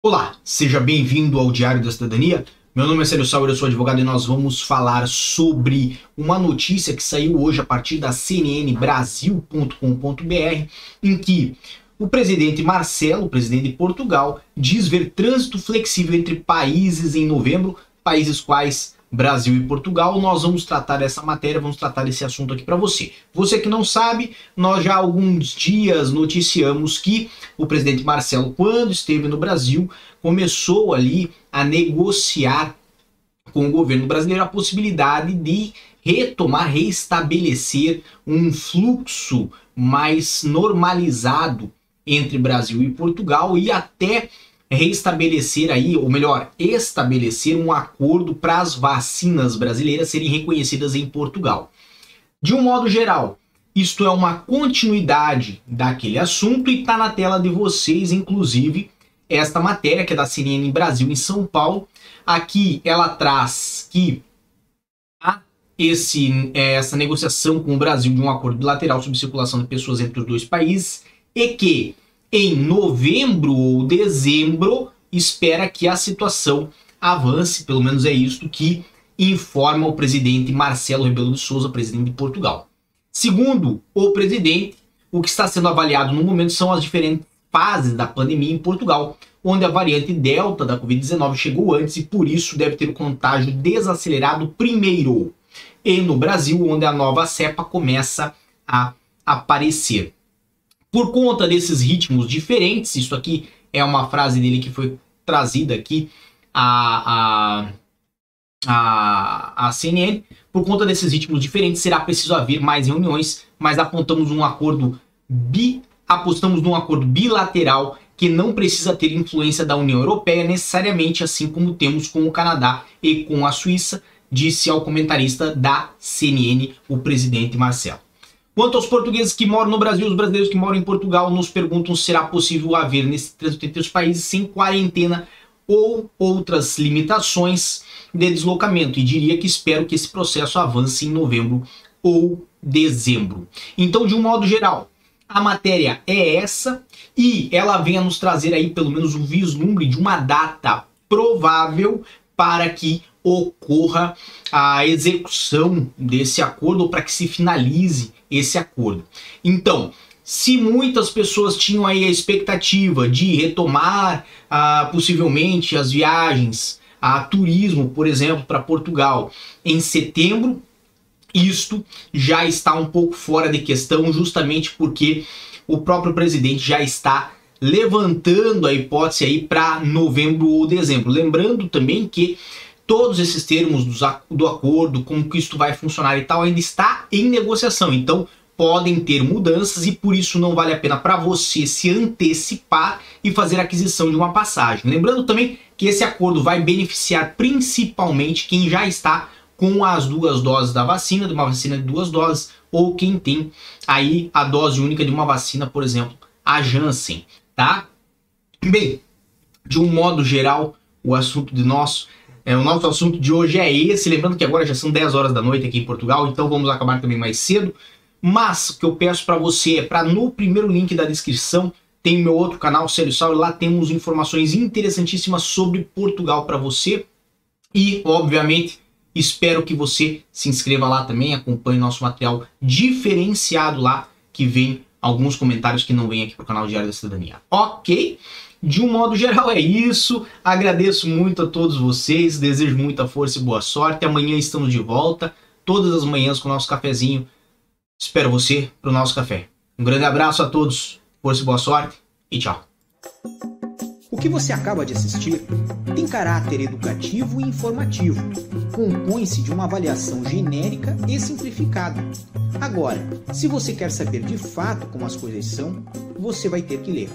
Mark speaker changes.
Speaker 1: Olá, seja bem-vindo ao Diário da Cidadania. Meu nome é Célio Sauer, eu sou advogado e nós vamos falar sobre uma notícia que saiu hoje a partir da cnnbrasil.com.br, em que o presidente Marcelo, presidente de Portugal, diz ver trânsito flexível entre países em novembro, países quais Brasil e Portugal. Nós vamos tratar dessa matéria, vamos tratar desse assunto aqui para você. Você que não sabe, nós já há alguns dias noticiamos que o presidente Marcelo, quando esteve no Brasil, começou ali a negociar com o governo brasileiro a possibilidade de retomar, restabelecer um fluxo mais normalizado entre Brasil e Portugal e até reestabelecer aí, ou melhor, estabelecer um acordo para as vacinas brasileiras serem reconhecidas em Portugal. De um modo geral, isto é uma continuidade daquele assunto e está na tela de vocês, inclusive, esta matéria que é da CNN Brasil em São Paulo. Aqui ela traz que há esse, é, essa negociação com o Brasil de um acordo bilateral sobre circulação de pessoas entre os dois países e que em novembro ou dezembro, espera que a situação avance, pelo menos é isto que informa o presidente Marcelo Rebelo de Souza, presidente de Portugal. Segundo o presidente, o que está sendo avaliado no momento são as diferentes fases da pandemia em Portugal, onde a variante Delta da Covid-19 chegou antes e por isso deve ter o contágio desacelerado primeiro. E no Brasil, onde a nova cepa começa a aparecer. Por conta desses ritmos diferentes, isso aqui é uma frase dele que foi trazida aqui a, a, a, a CNN. Por conta desses ritmos diferentes, será preciso haver mais reuniões, mas apontamos um acordo bi, apostamos num acordo bilateral que não precisa ter influência da União Europeia necessariamente, assim como temos com o Canadá e com a Suíça, disse ao comentarista da CNN o presidente Marcelo. Quanto aos portugueses que moram no Brasil, os brasileiros que moram em Portugal nos perguntam se será possível haver nesse trânsito entre os países sem quarentena ou outras limitações de deslocamento. E diria que espero que esse processo avance em novembro ou dezembro. Então, de um modo geral, a matéria é essa e ela vem a nos trazer aí pelo menos um vislumbre de uma data provável para que ocorra a execução desse acordo ou para que se finalize esse acordo. Então, se muitas pessoas tinham aí a expectativa de retomar ah, possivelmente as viagens a turismo, por exemplo, para Portugal em setembro, isto já está um pouco fora de questão, justamente porque o próprio presidente já está levantando a hipótese aí para novembro ou dezembro. Lembrando também que todos esses termos do acordo, como que isto vai funcionar e tal, ainda está em negociação. Então podem ter mudanças e por isso não vale a pena para você se antecipar e fazer aquisição de uma passagem. Lembrando também que esse acordo vai beneficiar principalmente quem já está com as duas doses da vacina, de uma vacina de duas doses, ou quem tem aí a dose única de uma vacina, por exemplo, a Janssen, tá? Bem, de um modo geral, o assunto de nosso é, o nosso assunto de hoje é esse. Lembrando que agora já são 10 horas da noite aqui em Portugal, então vamos acabar também mais cedo. Mas o que eu peço para você é para no primeiro link da descrição tem o meu outro canal, Célio Sal, e lá temos informações interessantíssimas sobre Portugal para você. E, obviamente, espero que você se inscreva lá também, acompanhe nosso material diferenciado lá, que vem alguns comentários que não vêm aqui pro canal Diário da Cidadania. Ok? De um modo geral é isso. Agradeço muito a todos vocês, desejo muita força e boa sorte. Amanhã estamos de volta, todas as manhãs com o nosso cafezinho. Espero você para o nosso café. Um grande abraço a todos, força e boa sorte e tchau.
Speaker 2: O que você acaba de assistir tem caráter educativo e informativo. Compõe-se de uma avaliação genérica e simplificada. Agora, se você quer saber de fato como as coisas são, você vai ter que ler.